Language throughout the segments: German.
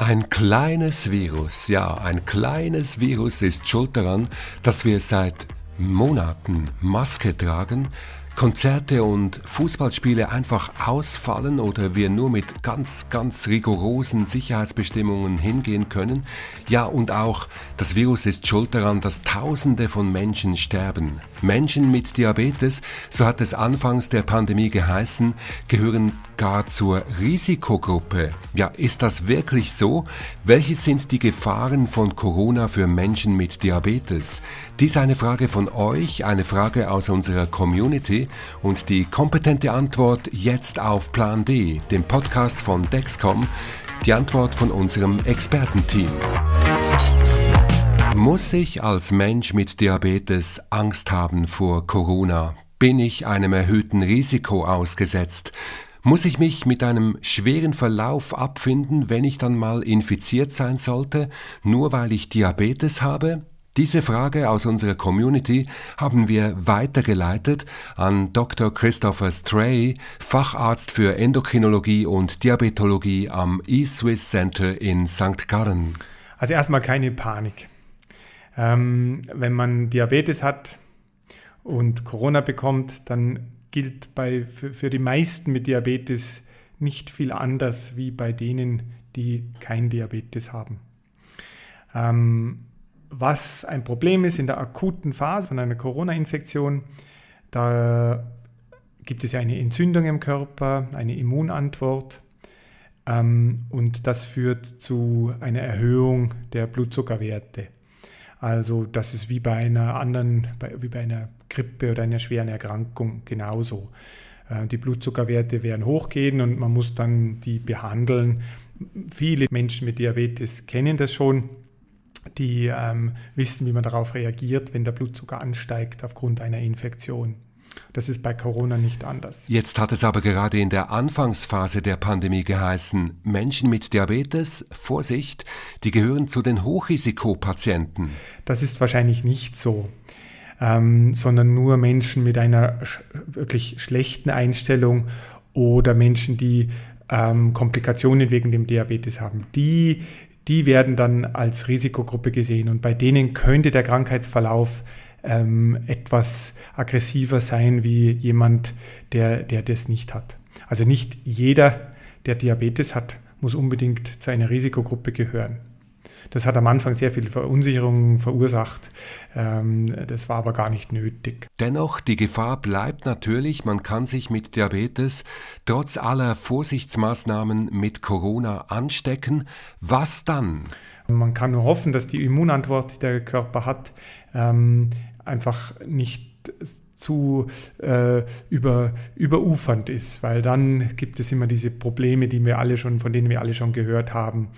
Ein kleines Virus, ja, ein kleines Virus ist schuld daran, dass wir seit Monaten Maske tragen, Konzerte und Fußballspiele einfach ausfallen oder wir nur mit ganz, ganz rigorosen Sicherheitsbestimmungen hingehen können. Ja, und auch das Virus ist schuld daran, dass Tausende von Menschen sterben. Menschen mit Diabetes, so hat es anfangs der Pandemie geheißen, gehören gar zur Risikogruppe. Ja, ist das wirklich so? Welche sind die Gefahren von Corona für Menschen mit Diabetes? Dies eine Frage von euch, eine Frage aus unserer Community und die kompetente Antwort jetzt auf Plan D, dem Podcast von Dexcom, die Antwort von unserem Expertenteam. Muss ich als Mensch mit Diabetes Angst haben vor Corona? Bin ich einem erhöhten Risiko ausgesetzt? Muss ich mich mit einem schweren Verlauf abfinden, wenn ich dann mal infiziert sein sollte, nur weil ich Diabetes habe? Diese Frage aus unserer Community haben wir weitergeleitet an Dr. Christopher Stray, Facharzt für Endokrinologie und Diabetologie am eSwiss Center in St. Gallen. Also erstmal keine Panik. Ähm, wenn man Diabetes hat und Corona bekommt, dann gilt bei, für, für die meisten mit Diabetes nicht viel anders wie bei denen, die kein Diabetes haben. Ähm, was ein Problem ist in der akuten Phase von einer Corona-Infektion, da gibt es eine Entzündung im Körper, eine Immunantwort ähm, und das führt zu einer Erhöhung der Blutzuckerwerte. Also das ist wie bei einer anderen, wie bei einer Grippe oder einer schweren Erkrankung genauso. Äh, die Blutzuckerwerte werden hochgehen und man muss dann die behandeln. Viele Menschen mit Diabetes kennen das schon die ähm, wissen, wie man darauf reagiert, wenn der Blutzucker ansteigt aufgrund einer Infektion. Das ist bei Corona nicht anders. Jetzt hat es aber gerade in der Anfangsphase der Pandemie geheißen, Menschen mit Diabetes, Vorsicht, die gehören zu den Hochrisikopatienten. Das ist wahrscheinlich nicht so, ähm, sondern nur Menschen mit einer sch wirklich schlechten Einstellung oder Menschen, die ähm, Komplikationen wegen dem Diabetes haben. Die die werden dann als Risikogruppe gesehen und bei denen könnte der Krankheitsverlauf ähm, etwas aggressiver sein wie jemand, der, der das nicht hat. Also nicht jeder, der Diabetes hat, muss unbedingt zu einer Risikogruppe gehören. Das hat am Anfang sehr viel Verunsicherung verursacht. Ähm, das war aber gar nicht nötig. Dennoch, die Gefahr bleibt natürlich, man kann sich mit Diabetes trotz aller Vorsichtsmaßnahmen mit Corona anstecken. Was dann? Man kann nur hoffen, dass die Immunantwort, die der Körper hat, ähm, einfach nicht zu äh, über, überufernd ist, weil dann gibt es immer diese Probleme, die wir alle schon, von denen wir alle schon gehört haben.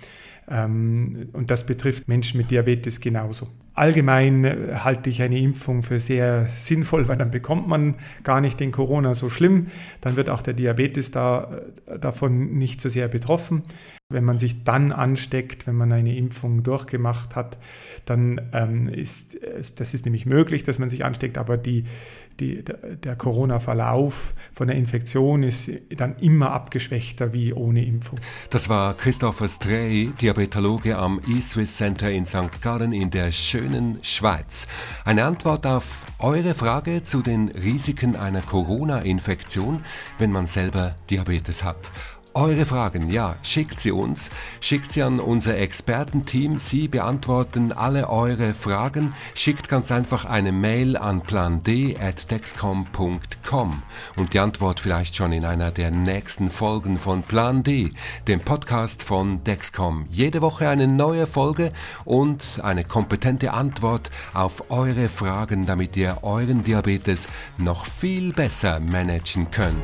Ähm, und das betrifft Menschen mit Diabetes genauso. Allgemein äh, halte ich eine Impfung für sehr sinnvoll, weil dann bekommt man gar nicht den Corona so schlimm. Dann wird auch der Diabetes da, äh, davon nicht so sehr betroffen. Wenn man sich dann ansteckt, wenn man eine Impfung durchgemacht hat, dann ähm, ist das ist nämlich möglich, dass man sich ansteckt, aber die, die, der Corona-Verlauf von der Infektion ist dann immer abgeschwächter wie ohne Impfung. Das war Christopher Strey, Diabetologe am eSwiss Center in St. Gallen in der schönen Schweiz. Eine Antwort auf eure Frage zu den Risiken einer Corona-Infektion, wenn man selber Diabetes hat. Eure Fragen, ja, schickt sie uns, schickt sie an unser Expertenteam, sie beantworten alle eure Fragen, schickt ganz einfach eine Mail an pland.dexcom.com und die Antwort vielleicht schon in einer der nächsten Folgen von Plan D, dem Podcast von Dexcom. Jede Woche eine neue Folge und eine kompetente Antwort auf eure Fragen, damit ihr euren Diabetes noch viel besser managen könnt.